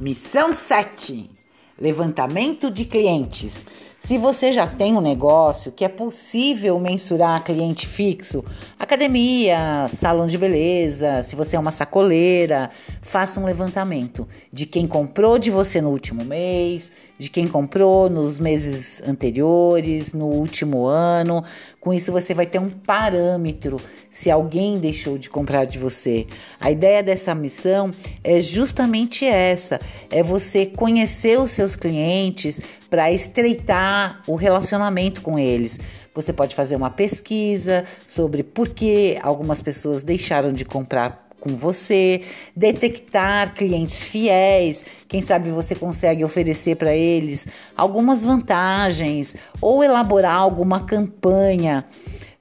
Missão 7: Levantamento de clientes. Se você já tem um negócio que é possível mensurar cliente fixo, academia, salão de beleza, se você é uma sacoleira, faça um levantamento de quem comprou de você no último mês, de quem comprou nos meses anteriores, no último ano. Com isso você vai ter um parâmetro se alguém deixou de comprar de você. A ideia dessa missão é justamente essa: é você conhecer os seus clientes para estreitar o relacionamento com eles. Você pode fazer uma pesquisa sobre por que algumas pessoas deixaram de comprar com você, detectar clientes fiéis, quem sabe você consegue oferecer para eles algumas vantagens ou elaborar alguma campanha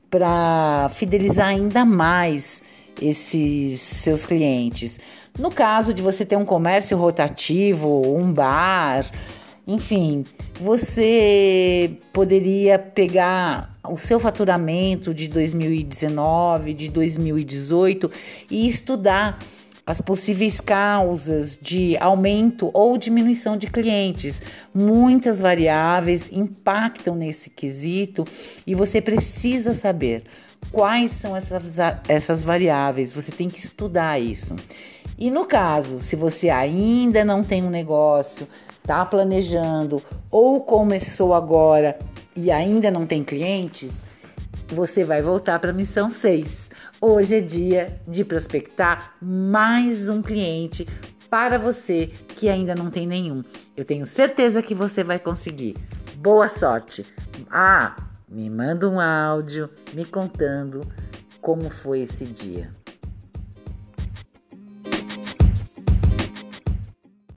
para fidelizar ainda mais esses seus clientes. No caso de você ter um comércio rotativo, um bar, enfim, você poderia pegar o seu faturamento de 2019, de 2018 e estudar as possíveis causas de aumento ou diminuição de clientes. Muitas variáveis impactam nesse quesito e você precisa saber quais são essas, essas variáveis. Você tem que estudar isso. E no caso, se você ainda não tem um negócio, está planejando ou começou agora e ainda não tem clientes, você vai voltar para a missão 6. Hoje é dia de prospectar mais um cliente para você que ainda não tem nenhum. Eu tenho certeza que você vai conseguir. Boa sorte! Ah, me manda um áudio me contando como foi esse dia.